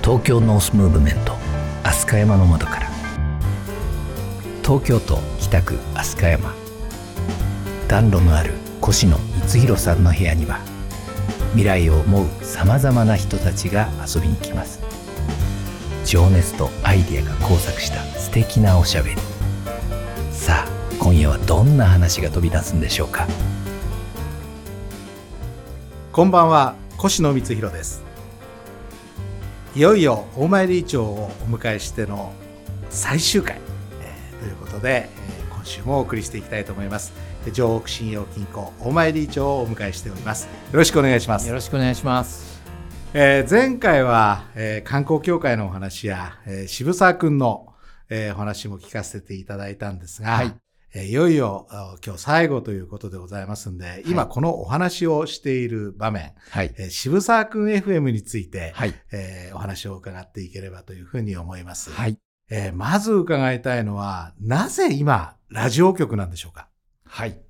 東京ノースムーブメント飛鳥山の窓から。東京都北区飛鳥山。暖炉のある越野光弘さんの部屋には未来を思うさまざまな人たちが遊びに来ます。情熱とアイデアが交錯した素敵なおしゃべり。さあ今夜はどんな話が飛び出すんでしょうか。こんばんは越野光弘です。いよいよ大前理事長をお迎えしての最終回、えーということで、えー今週もお送りしていきたいと思います。城北信用金庫大前理事長をお迎えしております。よろしくお願いします。よろしくお願いします。えー前回は、えー観光協会のお話や、えー渋沢くんの、えーお話も聞かせていただいたんですが、はい。えーいよいよあ今日最後ということでございますんで、今このお話をしている場面、はい。えー渋沢くん FM について、はい。えーお話を伺っていければというふうに思います。はい。えーまず伺いたいのは、なぜ今、ラジオ局なんでしょうか？はい。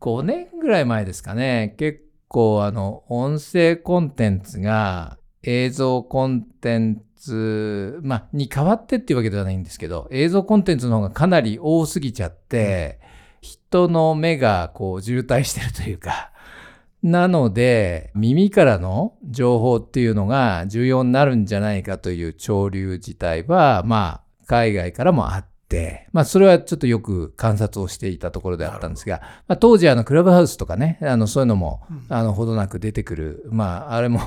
5年ぐらい前ですかね、結構あの、音声コンテンツが映像コンテンツ、まあ、に変わってっていうわけではないんですけど、映像コンテンツの方がかなり多すぎちゃって、人の目がこう渋滞してるというか、なので、耳からの情報っていうのが重要になるんじゃないかという潮流自体は、まあ、海外からもあって、まあ、それはちょっとよく観察をしていたところであったんですが、まあ、当時、あの、クラブハウスとかね、あの、そういうのも、あの、ほどなく出てくる、まあ、あれも、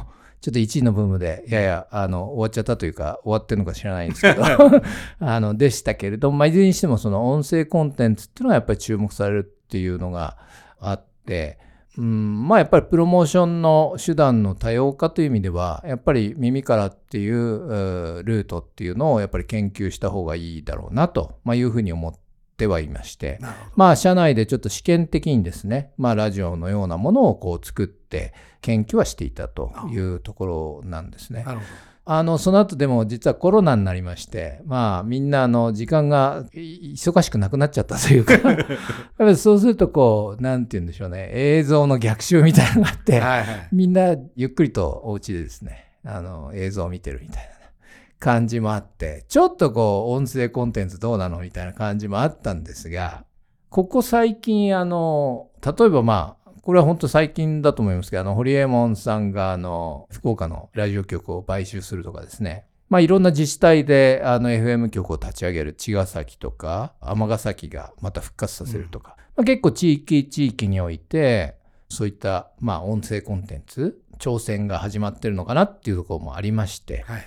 ちょっと1位のブームで、やや、あの、終わっちゃったというか、終わってるのか知らないんですけど、あの、でしたけれども、まあ、いずれにしても、その音声コンテンツっていうのがやっぱり注目されるっていうのがあって、うん、まあやっぱりプロモーションの手段の多様化という意味では、やっぱり耳からっていうルートっていうのをやっぱり研究した方がいいだろうなと、まあ、いうふうに思ってはいまして。まあ社内でちょっと試験的にですね、まあラジオのようなものをこう作って研究はしていたというところなんですね。あの、その後でも実はコロナになりまして、まあみんなあの時間がい忙しくなくなっちゃったというか、そうするとこう、なんて言うんでしょうね、映像の逆襲みたいなのがあって、ど。はいはい。みんなゆっくりとお家でですね、あの映像を見てるみたいな感じもあって、ちょっとこう音声コンテンツどうなのみたいな感じもあったんですが、ここ最近あの、例えばまあ、これは本当最近だと思いますけど、あの、ホリエモンさんがあの、福岡のラジオ局を買収するとかですね、まあいろんな自治体であの FM 局を立ち上げる茅ヶ崎とか尼崎がまた復活させるとか、まあ、結構地域地域においてそういったまあ音声コンテンツ挑戦が始まってるのかなっていうところもありまして。はい。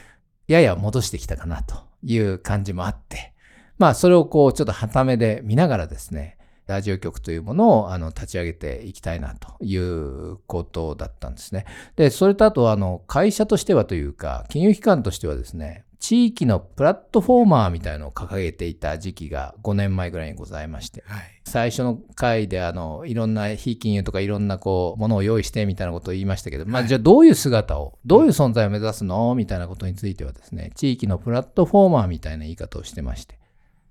やや戻してきたかなという感じもあってまあそれをこうちょっと傍目で見ながらですねラジオ局というものをあの立ち上げていきたいなということだったんですね。で、それとあとあの会社としてはというか金融機関としてはですね地域のプラットフォーマーみたいのを掲げていた時期が5年前ぐらいにございましてはい。最初の回であのいろんな非金融とかいろんなこうものを用意してみたいなことを言いましたけど、まあ、じゃあどういう姿をどういう存在を目指すの？みたいなことについてはですね地域のプラットフォーマーみたいな言い方をしてまして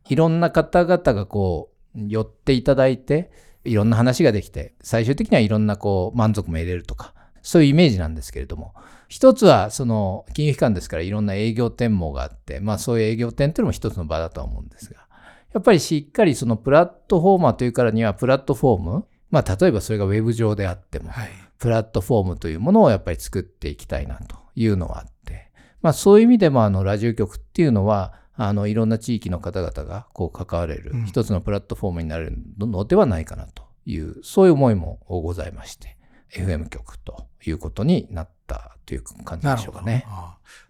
いろんな方々がこう寄っていただいていろんな話ができて最終的にはいろんなこう満足も得れるとかそういうイメージなんですけれども一つはその金融機関ですからいろんな営業店もがあってまあそういう営業店っていうのも一つの場だとは思うんですがやっぱりしっかりそのプラットフォーマーというからにはプラットフォームまあ例えばそれがウェブ上であってもはい。プラットフォームというものをやっぱり作っていきたいなというのはあって、まあそういう意味でもあのラジオ局っていうのは、あのいろんな地域の方々がこう関われるうん一つのプラットフォームになれるのではないかなという、そういう思いもございまして、FM 局ということになったという感じでしょうかね。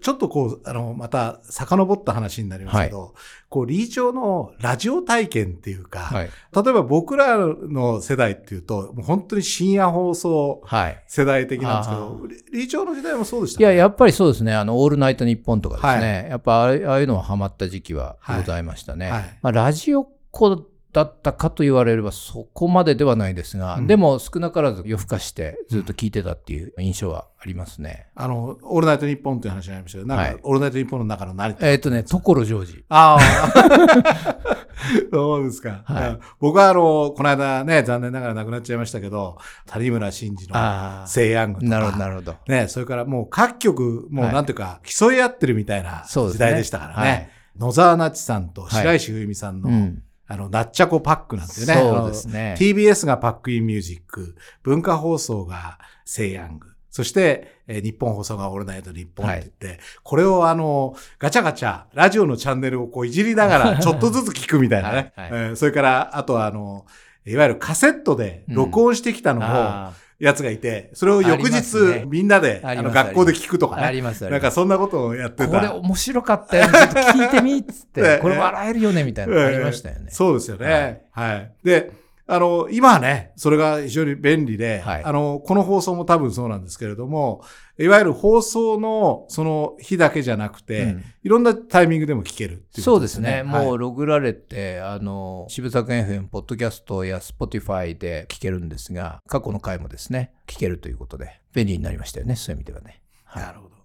ちょっとこう、あの、また、遡った話になりますけど、こう、理事長のラジオ体験っていうか、はい。例えば僕らの世代っていうと、もう本当に深夜放送はい。世代的なんですけあど、理理事長の時代もそうでしたいや、やっぱりそうですね。あの、オールナイトニッポンとかですね。はやっぱあれああいうのはハマった時期はございましたね。はいはいまあ、ラジオっ子だったかと言われればそこまでではないですが、うんでも少なからず夜更かしてずっと聞いてたっていう印象はありますね。あの、オールナイトニッポンという話になりましたけど、なんか、はいオールナイトニッポンの中の何えっ、とね、所ジョージ。ああ、そうですか。はいうん僕はあの、この間ね、残念ながら亡くなっちゃいましたけど、谷村新司の。西洋具とか。なるほど、なるほど。ね、それからもう各局、もうはいなんていうか、競い合ってるみたいな時代でしたからね。はい野沢那智さんとはい白石冬美さんの、うん。あの、ナッチャコパックなんていうね。そうですね。TBS がパックインミュージック、文化放送が西洋具、そして、えー日本放送がオールナイト日本って言って、これをあの、ガチャガチャ、ラジオのチャンネルをこういじりながら、ちょっとずつ聞くみたいなね。はいはいえーそれから、あとはあの、いわゆるカセットで録音してきたのを、あやつがいて、それを翌日、すねみんなで、あの、学校で聞くとかあ。あね。ります、なん。かそんなことをやってた。これ面白かったよ。ちょっと聞いてみっつっええて。これ笑えるよねみたいなのありましたよね。そうですよね。はい。で、あの、今はね、それが非常に便利で、はいあの、この放送も多分そうなんですけれども、いわゆる放送のその日だけじゃなくて、うんいろんなタイミングでも聞けるっていうそうですすね。ね。もうはいログられて、あの、渋作 FM、ポッドキャストや Spotify で聞けるんですが、過去の回もですね、聞けるということで、便利になりましたよね、そういう意味ではね。はいなるほど。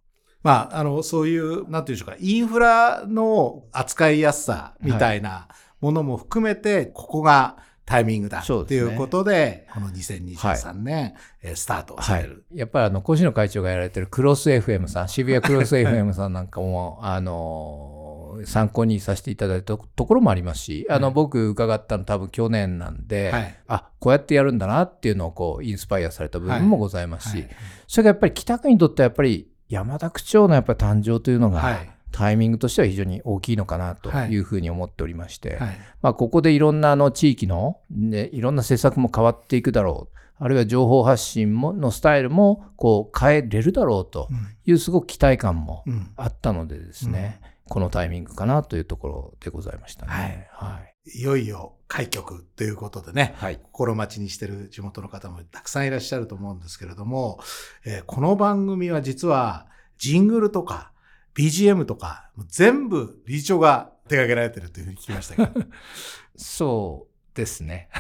まあ、あの、そういう、なんていうんでしょうか、インフラの扱いやすさみたいなものも含めて、ここがタイミングだってそうですね。いうことで、この2023年、えースタートさはい。れる。。やっぱりあの、越野会長がやられてるクロス FM さん、渋谷クロス FM さんなんかも、あの、参考にさせていただいたところもありますし、あの、はい僕伺ったの多分去年なんで、はい。あ、こうやってやるんだなっていうのをこう、インスパイアされた部分もございますし、はい。それがやっぱり北区にとってはやっぱり山田区長のやっぱり誕生というのが、はいタイミングとしては非常に大きいのかなというふうに思っておりまして、はい。まあ、ここでいろんなあの地域の、ね、いろんな施策も変わっていくだろう。あるいは情報発信ものスタイルもこう変えれるだろうというすごく期待感もうんうんあったのでですね、このタイミングかなというところでございましたね。はい。いよいよ開局ということでね、はい。心待ちにしてる地元の方もたくさんいらっしゃると思うんですけれども、えーこの番組は実はジングルとか BGM とか全部理事長が手掛けられてるというふうに聞きましたけど。そうですね。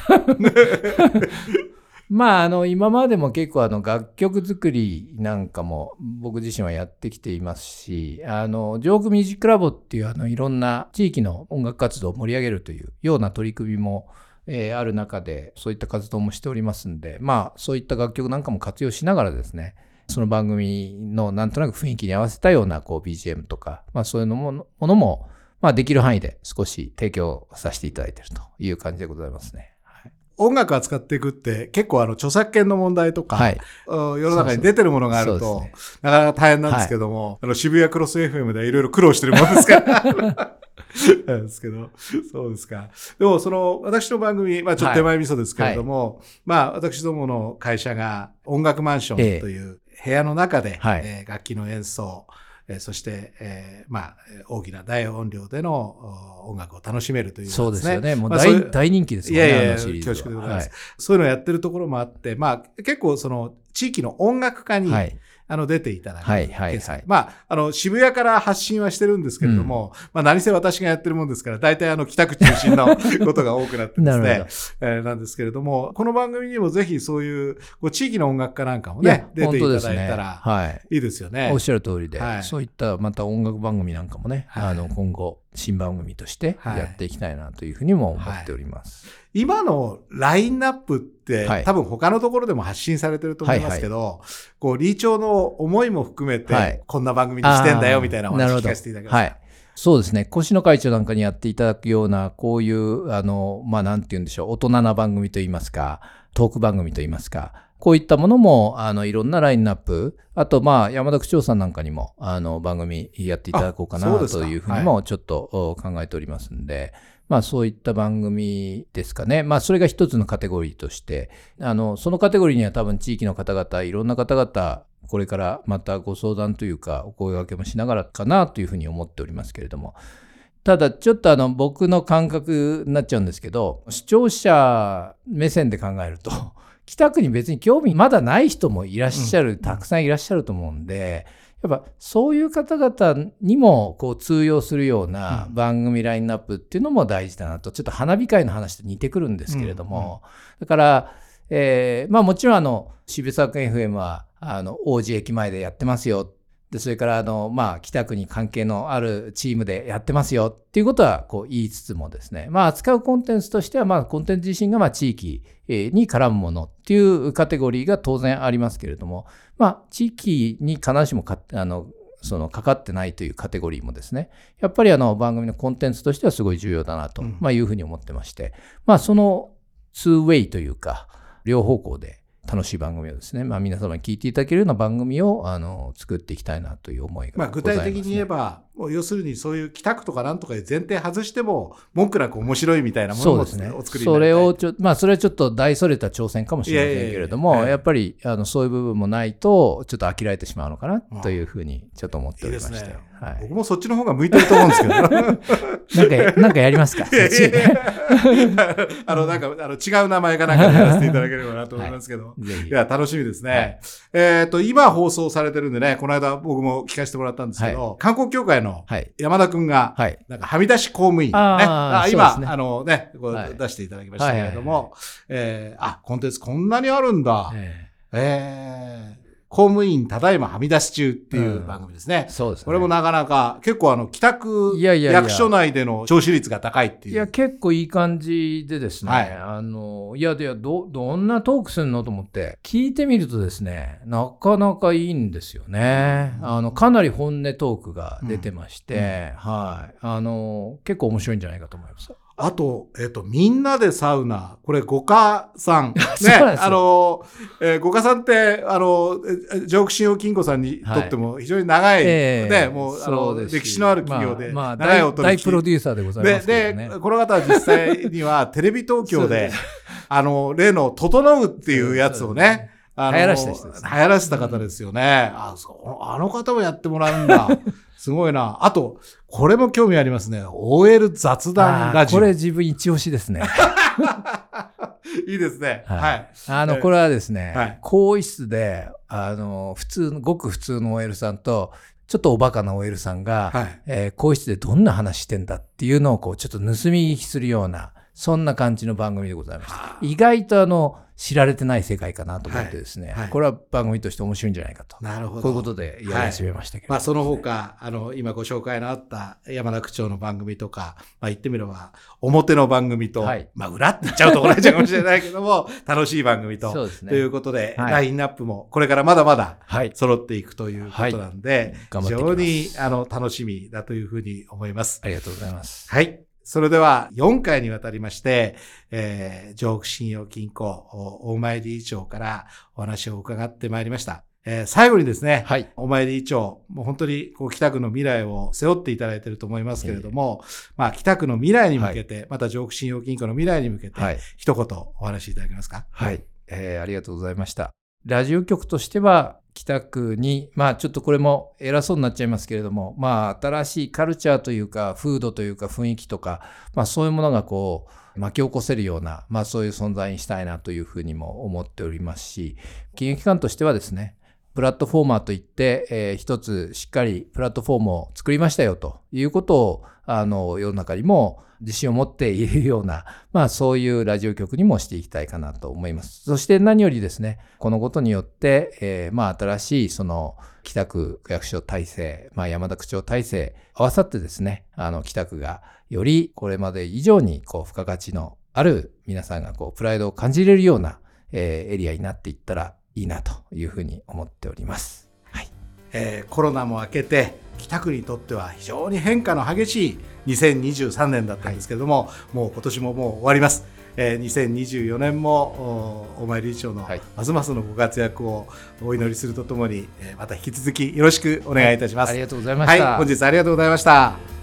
まあ、あの、今までも結構あの楽曲作りなんかも僕自身はやってきていますし、あの、ジョークミュージックラボっていうあの、いろんな地域の音楽活動を盛り上げるというような取り組みも、えーある中でそういった活動もしておりますんで、まあ、そういった楽曲なんかも活用しながらですね、その番組のなんとなく雰囲気に合わせたようなこう BGM とか、まあそういうのもものも、まあできる範囲で少し提供させていただいているという感じでございますね。はい。音楽扱っていくって結構あの著作権の問題とか、はい。うん世の中に出てるものがあると、そうそうそうなかなか大変なんですけども、あの渋谷クロス FM ではいろいろ苦労してるもんですから。なんですけど、そうですか。でも、その、私の番組、まあちょっと手前味噌ですけれども、まあ私どもの会社が音楽マンションという部屋の中で、はいえー楽器の演奏、えーそして、えーまあ、えー大きな大音量でのお音楽を楽しめるということそうですよね。もう大,、まあそう大人気ですよね。いやいや恐縮でございますそういうのをやってるところもあって、まあ、結構その地域の音楽家に、はい。はい。あの出ていただくはいはいはい。まあ、あの渋谷から発信はしてるんですけれども、まあ何せ私がやってるもんですから、大体あの北区中心のことが多くなってですね ほ、えーなんですけれども、この番組にもぜひそういうこう地域の音楽家なんかもね、出ていただいたらはい。いいですよね。おっしゃる通りで、はい。そういったまた音楽番組なんかもね、はい。あの今後新番組としてはい。やっていきたいなというふうにも思っております。今のラインナップって、はい。多分他のところでも発信されてると思いますけど、こう、リーチョの思いも含めて、はい。こんな番組にしてんだよみたいなお話聞かせていただけますか。はい。そうですね。越野会長なんかにやっていただくような、こういう、あの、まあ、なんて言うんでしょう、大人な番組といいますか、トーク番組といいますか、こういったものも、あの、いろんなラインナップ、あと、まあ、山田区長さんなんかにも、あの、番組やっていただこうかなというふうにも、ちょっとお考えておりますんで、まあ、そういった番組ですかね。まあ、それが一つのカテゴリーとして、あの、そのカテゴリーには多分地域の方々、いろんな方々、これからまたご相談というか、お声掛けもしながらかなというふうに思っておりますけれども、ただちょっとあの僕の感覚になっちゃうんですけど、視聴者目線で考えると、北区に別に興味まだない人もいらっしゃる、たくさんいらっしゃると思うんで、やっぱそういう方々にもこう通用するような番組ラインナップっていうのも大事だなと、ちょっと花火会の話と似てくるんですけれども、だから、えーまあもちろんあの渋沢区 FM はあの王子駅前でやってますよ。でそれからあの、まあ、北区に関係のあるチームでやってますよ。っていうことはこう言いつつもですね、まあ、扱うコンテンツとしては、まあ、コンテンツ自身がまあ地域に絡むものっていうカテゴリーが当然ありますけれども、まあ、地域に必ずしもかあのそのかかってないというカテゴリーもですね、やっぱりあの番組のコンテンツとしてはすごい重要だなと、まあ、いうふうに思ってまして、まあ、その 2way というか、両方向で楽しい番組をですね、まあ、皆様に聞いていただけるような番組をあの作っていきたいなという思いが、ね、まあ、具体的に言えば、要するにそういう北区とかなんとかで前提外しても、文句なく面白いみたいなものも、ね、お作りそれをちょ、まあ、それはちょっと大それた挑戦かもしれませんけれども、やっぱりあのそういう部分もないと、ちょっと飽きられてしまうのかなというふうにちょっと思っておりまして。いいね。はい、僕もそっちの方が向いてると思うんですけど。なんか、なんかやりますか？あの、なんか、あの、違う名前かなんかやらせていただければなと思いますけど。はい、いや、楽しみですね。はい、えっ、と、今放送されてるんでね、この間僕も聞かせてもらったんですけど、はい、観光協会の山田くんが、はい、なんかはみ出し公務員、ね、あ今、ね、あのね、こう出していただきましたけれども、えー、あ、コンテンツこんなにあるんだ。えー、えー公務員ただいまはみ出し中っていう番組ですね。うん、そうですね。これもなかなか結構あの帰宅役所内での聴取率が高いっていう。いや、結構いい感じでですね。はい、あの、いや、いや、ど、どんなトークするのと思って、聞いてみるとですね、なかなかいいんですよね。うん、あの、かなり本音トークが出てまして、うん、はい。あの、結構面白いんじゃないかと思います。あと、えっ、ー、と、みんなでサウナ。これ、五花さん。ね。あの、えー、五花さんって、あの、ジョーク信用金庫さんにとっても非常に長い、はい、ね、えー、もう、あの、歴史のある企業で、まあ、長いお取引、大プロデューサーでございますで、で、この方は実際には、テレビ東京で、あの、例の、整うっていうやつをね、あの流行らせた人です、ね。流行らせた方ですよね。うん、あ、そう、あの方もやってもらうんだ。すごいな。あと、これも興味ありますね。OL 雑談ラジオ。これ自分一押しですね。いいですね。はい。はい、あの、これはですね、はい、更衣室で、あの、普通の、ごく普通の OL さんと、ちょっとおバカな OL さんが、はい、えー、更衣室でどんな話してんだっていうのを、こう、ちょっと盗み聞きするような、そんな感じの番組でございました。意外とあの、知られてない世界かなと思ってですね、はいはい、これは番組として面白いんじゃないかと。なるほど。こういうことでやり始めましたけど、はい、まあその他、あの、今ご紹介のあった山田区長の番組とか、まあ言ってみれば、表の番組と、まあ裏って言っちゃうところちゃうかもしれないけども、楽しい番組と、そうですね、ということで、ラインナップもこれからまだまだ揃っていくということなんで、非常にあの楽しみだというふうに思います。ありがとうございます。はい。それでは4回にわたりまして、えー、上北信用金庫大前理事長からお話を伺ってまいりました。えー、最後にですね、はい、お前理事長、もう本当にこう北区の未来を背負っていただいていると思いますけれども、まあ北区の未来に向けて、はい、また上北信用金庫の未来に向けて、はい、一言お話しいただけますか？はい、えー、ありがとうございました。ラジオ局としては、北区に、まあちょっとこれも偉そうになっちゃいますけれども、まあ新しいカルチャーというか、風土というか雰囲気とか、まあそういうものがこう、巻き起こせるような、まあそういう存在にしたいなというふうにも思っておりますし、金融機関としてはですね、プラットフォーマーといって、えー、一つしっかりプラットフォームを作りましたよということを、あの、世の中にも自信を持って言えるような、まあそういうラジオ局にもしていきたいかなと思います。そして何よりですね、このことによって、えー、まあ新しいその北区区役所体制、まあ山田区長体制、合わさってですね、あの北区がよりこれまで以上にこう付加価値のある皆さんがこうプライドを感じれるような、えー、エリアになっていったらいいなというふうに思っております。はい。えー、コロナも明けて北区にとっては非常に変化の激しい2023年だったんですけれども、はい、もう今年ももう終わります。えー、2024年もお前理事長のますますのご活躍をお祈りするとともに、えー、また引き続きよろしくお願いいたします、はい、ありがとうございました、はい、本日ありがとうございました